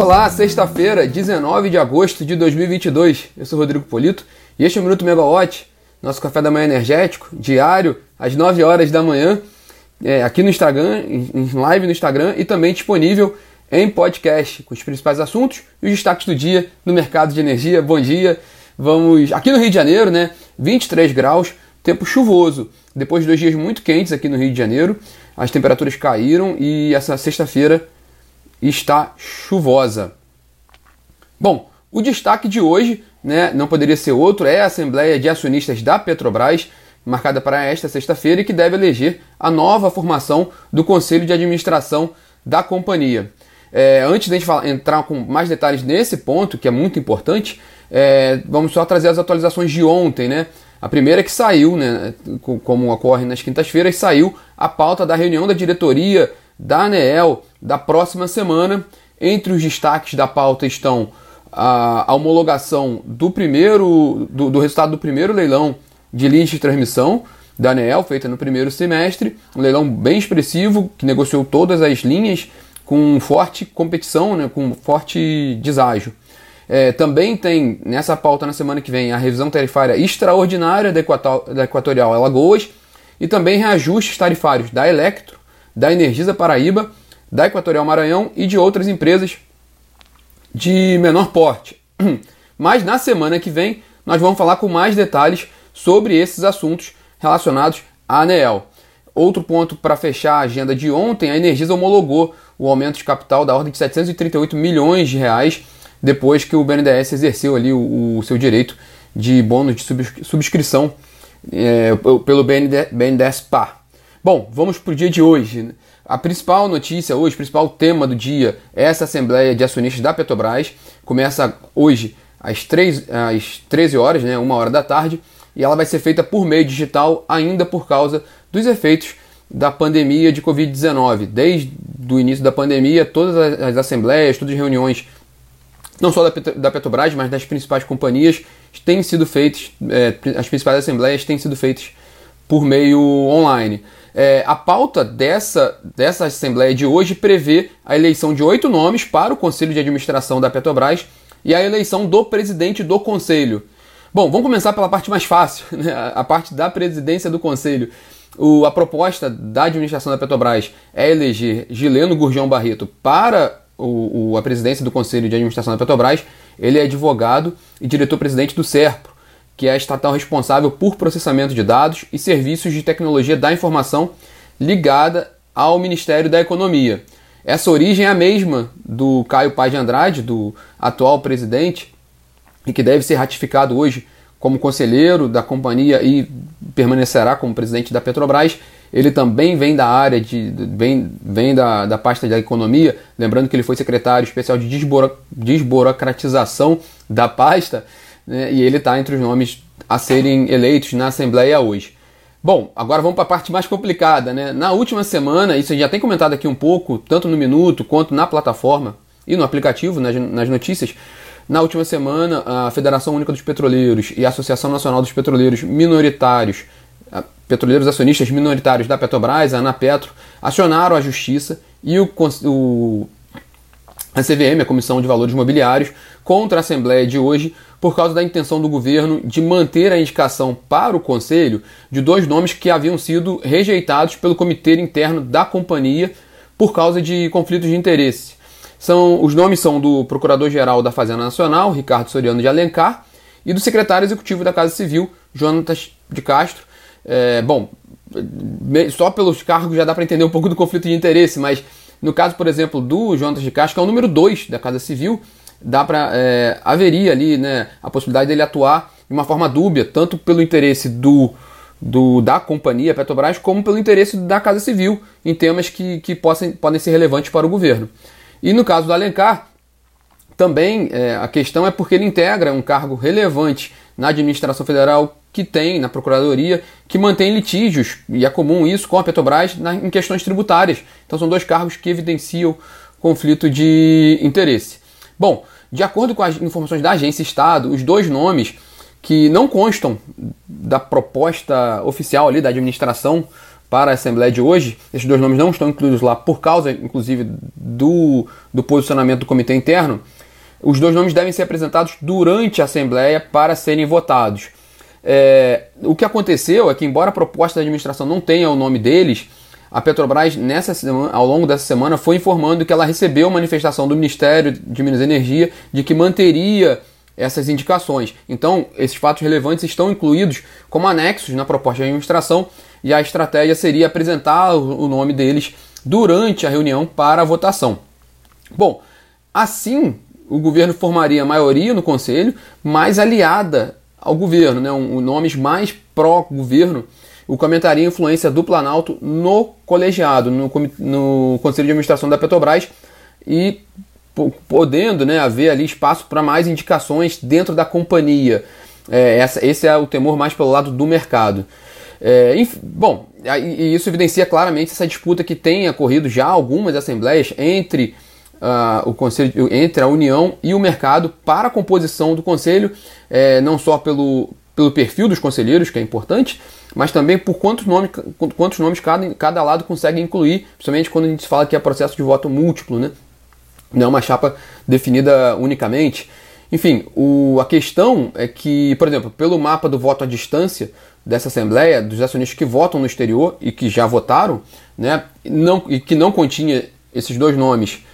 Olá, sexta-feira, 19 de agosto de 2022. Eu sou Rodrigo Polito e este é o Minuto Megawatt, nosso café da manhã energético, diário, às 9 horas da manhã, é, aqui no Instagram, em live no Instagram e também disponível em podcast, com os principais assuntos e os destaques do dia no mercado de energia. Bom dia, vamos aqui no Rio de Janeiro, né? 23 graus, tempo chuvoso. Depois de dois dias muito quentes aqui no Rio de Janeiro, as temperaturas caíram e essa sexta-feira está chuvosa. Bom, o destaque de hoje, né, não poderia ser outro, é a Assembleia de Acionistas da Petrobras, marcada para esta sexta-feira e que deve eleger a nova formação do Conselho de Administração da companhia. É, antes de a gente falar, entrar com mais detalhes nesse ponto, que é muito importante, é, vamos só trazer as atualizações de ontem, né? A primeira é que saiu, né, como ocorre nas quintas-feiras, saiu a pauta da reunião da diretoria da ANEEL da próxima semana. Entre os destaques da pauta estão a, homologação do primeiro do, do, resultado do primeiro leilão de linhas de transmissão da ANEEL, feita no primeiro semestre, um leilão bem expressivo, que negociou todas as linhas com forte competição, né, com forte deságio. É, também tem nessa pauta na semana que vem a revisão tarifária extraordinária da Equatorial Alagoas e também reajustes tarifários da Electro, da Energisa Paraíba, da Equatorial Maranhão e de outras empresas de menor porte. Mas na semana que vem nós vamos falar com mais detalhes sobre esses assuntos relacionados à ANEEL. Outro ponto para fechar a agenda de ontem, a Energisa homologou o aumento de capital da ordem de 738 milhões de reais depois que o BNDES exerceu ali o, o seu direito de bônus de subscrição é, pelo BND, BNDES PAR. Bom, vamos para o dia de hoje. A principal notícia hoje, o principal tema do dia é essa Assembleia de Acionistas da Petrobras. Começa hoje às, 3, às 13 horas, né, uma hora da tarde, e ela vai ser feita por meio digital ainda por causa dos efeitos da pandemia de Covid-19. Desde o início da pandemia, todas as assembleias, todas as reuniões não só da Petrobras, mas das principais companhias, têm sido feitos, é, as principais assembleias têm sido feitas por meio online. É, a pauta dessa, dessa assembleia de hoje prevê a eleição de oito nomes para o Conselho de Administração da Petrobras e a eleição do presidente do Conselho. Bom, vamos começar pela parte mais fácil, né? a parte da presidência do Conselho. O, a proposta da administração da Petrobras é eleger Gileno Gurjão Barreto para o, o, a presidência do Conselho de Administração da Petrobras, ele é advogado e diretor-presidente do SERPRO, que é a estatal responsável por processamento de dados e serviços de tecnologia da informação ligada ao Ministério da Economia. Essa origem é a mesma do Caio Paz de Andrade, do atual presidente, e que deve ser ratificado hoje como conselheiro da companhia e permanecerá como presidente da Petrobras. Ele também vem da área de. vem, vem da, da pasta da economia, lembrando que ele foi secretário especial de desburo, desburocratização da pasta, né, e ele está entre os nomes a serem eleitos na Assembleia hoje. Bom, agora vamos para a parte mais complicada. Né? Na última semana, isso a gente já tem comentado aqui um pouco, tanto no Minuto quanto na plataforma e no aplicativo, nas, nas notícias. Na última semana, a Federação Única dos Petroleiros e a Associação Nacional dos Petroleiros Minoritários petroleiros acionistas minoritários da Petrobras, a Anapetro, acionaram a justiça e o, o, a CVM, a Comissão de Valores Mobiliários, contra a Assembleia de hoje por causa da intenção do governo de manter a indicação para o Conselho de dois nomes que haviam sido rejeitados pelo comitê interno da companhia por causa de conflitos de interesse. São, os nomes são do Procurador-Geral da Fazenda Nacional, Ricardo Soriano de Alencar, e do Secretário Executivo da Casa Civil, Jonatas de Castro, é, bom, só pelos cargos já dá para entender um pouco do conflito de interesse, mas no caso, por exemplo, do Jonas de Castro, que é o número 2 da Casa Civil, dá para é, haveria ali né, a possibilidade dele atuar de uma forma dúbia, tanto pelo interesse do, do, da companhia Petrobras, como pelo interesse da Casa Civil, em temas que, que possam, podem ser relevantes para o governo. E no caso do Alencar, também é, a questão é porque ele integra um cargo relevante na administração federal que tem na Procuradoria, que mantém litígios, e é comum isso com a Petrobras, na, em questões tributárias. Então são dois cargos que evidenciam conflito de interesse. Bom, de acordo com as informações da Agência Estado, os dois nomes que não constam da proposta oficial ali da administração para a Assembleia de hoje. Esses dois nomes não estão incluídos lá por causa, inclusive, do, do posicionamento do comitê interno. Os dois nomes devem ser apresentados durante a Assembleia para serem votados. É, o que aconteceu é que, embora a proposta da administração não tenha o nome deles, a Petrobras, nessa semana, ao longo dessa semana, foi informando que ela recebeu manifestação do Ministério de Minas e Energia de que manteria essas indicações. Então, esses fatos relevantes estão incluídos como anexos na proposta de administração e a estratégia seria apresentar o nome deles durante a reunião para a votação. Bom, assim o governo formaria maioria no conselho, mais aliada ao governo, né, um, nomes mais pró-governo, o que aumentaria a influência do Planalto no colegiado, no, no conselho de administração da Petrobras e podendo né, haver ali espaço para mais indicações dentro da companhia. É, essa, esse é o temor mais pelo lado do mercado. É, bom, e isso evidencia claramente essa disputa que tem ocorrido já algumas assembleias entre uh, o conselho, entre a União e o mercado para a composição do conselho, é, não só pelo, pelo perfil dos conselheiros, que é importante, mas também por quantos nomes, quantos nomes cada, cada lado consegue incluir, principalmente quando a gente fala que é processo de voto múltiplo, né? não é uma chapa definida unicamente. Enfim, o, a questão é que, por exemplo, pelo mapa do voto à distância dessa Assembleia, dos acionistas que votam no exterior e que já votaram, né, não, e que não continha esses dois nomes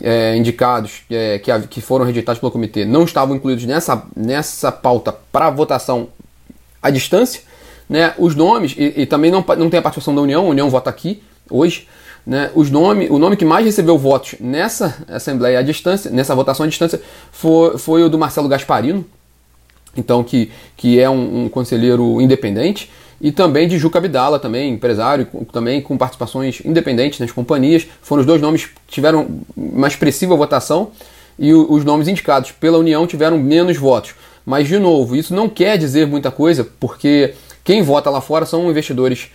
é, indicados é, que, que foram rejeitados pelo comitê, não estavam incluídos nessa, nessa pauta para votação à distância. Né, os nomes, e, e também não, não tem a participação da União, a União vota aqui hoje, né, os nome, o nome que mais recebeu votos nessa assembleia à distância, nessa votação à distância, foi, foi o do Marcelo Gasparino, então que, que é um, um conselheiro independente, e também de Juca Abdala, também empresário, também com participações independentes nas companhias. Foram os dois nomes que tiveram uma expressiva votação e os nomes indicados pela União tiveram menos votos. Mas, de novo, isso não quer dizer muita coisa, porque quem vota lá fora são investidores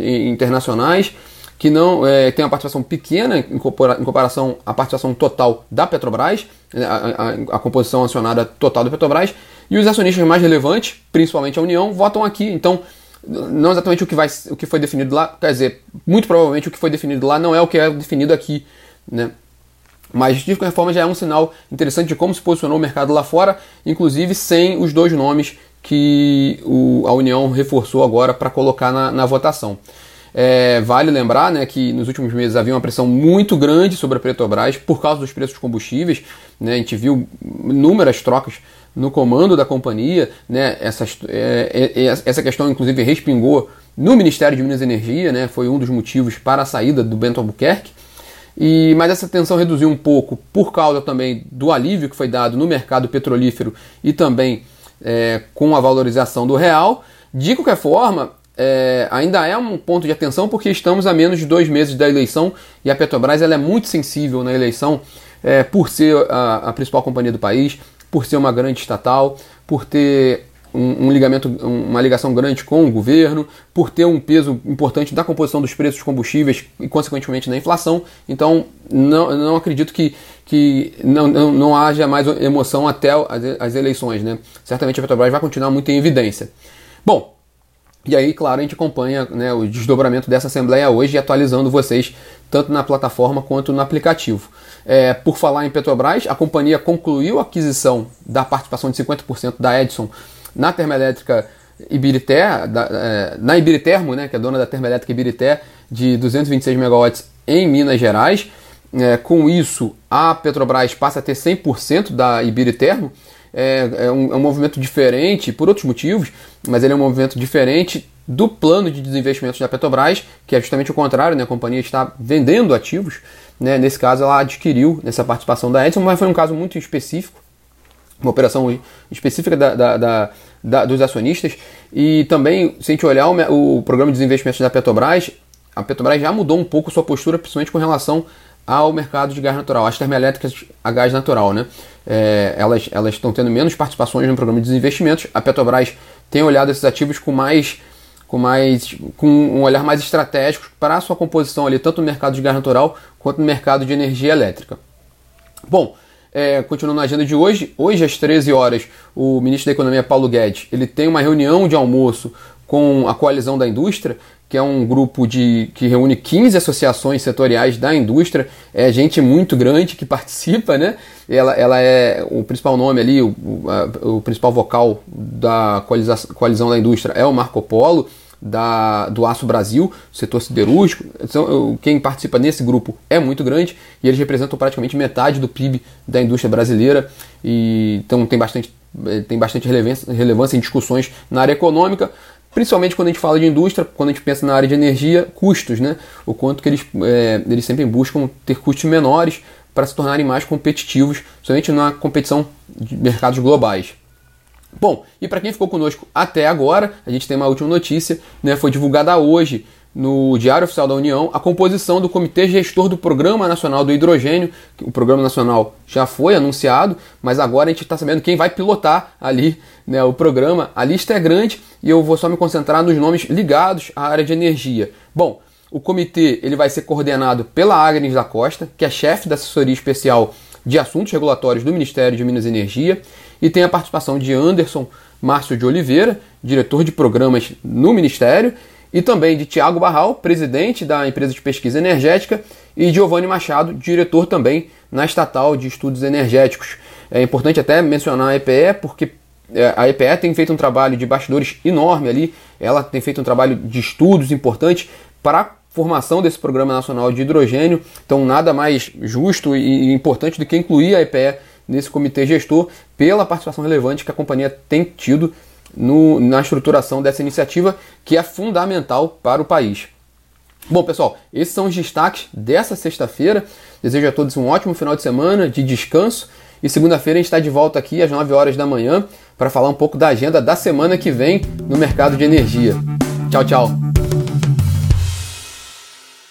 internacionais que não é, tem uma participação pequena em, comparação à participação total da Petrobras, né, a, a, a, composição acionada total da Petrobras, e os acionistas mais relevantes, principalmente a União, votam aqui. Então, não exatamente o que, vai, o que foi definido lá, quer dizer, muito provavelmente o que foi definido lá não é o que é definido aqui, né? Mas de qualquer forma já é um sinal interessante de como se posicionou o mercado lá fora, inclusive sem os dois nomes que o, a União reforçou agora para colocar na, na votação. É, vale lembrar né, que nos últimos meses havia uma pressão muito grande sobre a Petrobras por causa dos preços dos combustíveis. Né, a gente viu inúmeras trocas no comando da companhia. Né, essas, é, é, essa questão, inclusive, respingou no Ministério de Minas e Energia, né, foi um dos motivos para a saída do Bento Albuquerque. E, mas essa tensão reduziu um pouco por causa também do alívio que foi dado no mercado petrolífero e também é, com a valorização do real. De qualquer forma, é, ainda é um ponto de atenção porque estamos a menos de dois meses da eleição e a Petrobras ela é muito sensível na eleição é, por ser a, a, principal companhia do país, por ser uma grande estatal, por ter um, um, ligamento, uma ligação grande com o governo, por ter um peso importante da composição dos preços dos combustíveis e, consequentemente, na inflação. Então, não, não acredito que, que não, não, não haja mais emoção até as, as eleições. Né? Certamente a Petrobras vai continuar muito em evidência. Bom, e aí, claro, a gente acompanha né, o desdobramento dessa Assembleia hoje, atualizando vocês tanto na plataforma quanto no aplicativo. É, por falar em Petrobras, a companhia concluiu a aquisição da participação de 50% da Edison na termoelétrica Ibirité, da, é, na Ibiritermo, né, que é dona da termoelétrica Ibirité, de 226 megawatts em Minas Gerais. É, com isso, a Petrobras passa a ter 100% da Ibiritermo, é, é, um, é um movimento diferente, por outros motivos, mas ele é um movimento diferente do plano de desinvestimentos da Petrobras, que é justamente o contrário, né? a companhia está vendendo ativos. Né? Nesse caso, ela adquiriu nessa participação da Edison, mas foi um caso muito específico, uma operação específica da, da, da, da dos acionistas. E também, se a gente olhar o, o programa de desinvestimentos da Petrobras, a Petrobras já mudou um pouco sua postura, principalmente com relação ao mercado de gás natural, as termoelétricas a gás natural, né? É, elas, elas estão tendo menos participações no programa de desinvestimentos. A Petrobras tem olhado esses ativos com mais com mais com um olhar mais estratégico para a sua composição ali, tanto no mercado de gás natural quanto no mercado de energia elétrica. Bom, é, continuando na agenda de hoje, hoje às 13 horas, o ministro da Economia Paulo Guedes ele tem uma reunião de almoço com a Coalizão da Indústria, que é um grupo de, que reúne 15 associações setoriais da indústria, é gente muito grande que participa, né? Ela, ela é o principal nome ali, o, o principal vocal da coalizão da indústria é o Marco Polo, da, do Aço Brasil, setor siderúrgico. Então, quem participa nesse grupo é muito grande e eles representam praticamente metade do PIB da indústria brasileira. E, então tem bastante, eh, tem bastante relevância, relevância em discussões na área econômica, principalmente quando a gente fala de indústria, quando a gente pensa na área de energia, custos, né? O quanto que eles, é, eles sempre buscam ter custos menores para se tornarem mais competitivos, somente na competição de mercados globais. Bom, e para quem ficou conosco até agora, a gente tem uma última notícia, né? Foi divulgada hoje no Diário Oficial da União a composição do Comitê Gestor do Programa Nacional do Hidrogênio. O Programa Nacional já foi anunciado, mas agora a gente está sabendo quem vai pilotar ali né, o programa. A lista é grande e eu vou só me concentrar nos nomes ligados à área de energia. Bom, o comitê ele vai ser coordenado pela Agnes da Costa, que é chefe da assessoria especial de assuntos regulatórios do Ministério de Minas e Energia, e tem a participação de Anderson Márcio de Oliveira, diretor de programas no Ministério, e também de Tiago Barral, presidente da empresa de pesquisa energética, e Giovanni Machado, diretor também na estatal de estudos energéticos. É importante até mencionar a EPE, porque é, a EPE tem feito um trabalho de bastidores enorme ali, ela tem feito um trabalho de estudos importantes para a formação desse Programa Nacional de Hidrogênio, então nada mais justo e importante do que incluir a EPE nesse comitê gestor pela participação relevante que a companhia tem tido no, na estruturação dessa iniciativa, que é fundamental para o país. Bom, pessoal, esses são os destaques dessa sexta-feira. Desejo a todos um ótimo final de semana, de descanso. E segunda-feira a gente está de volta aqui às 9 horas da manhã para falar um pouco da agenda da semana que vem no mercado de energia. Tchau, tchau!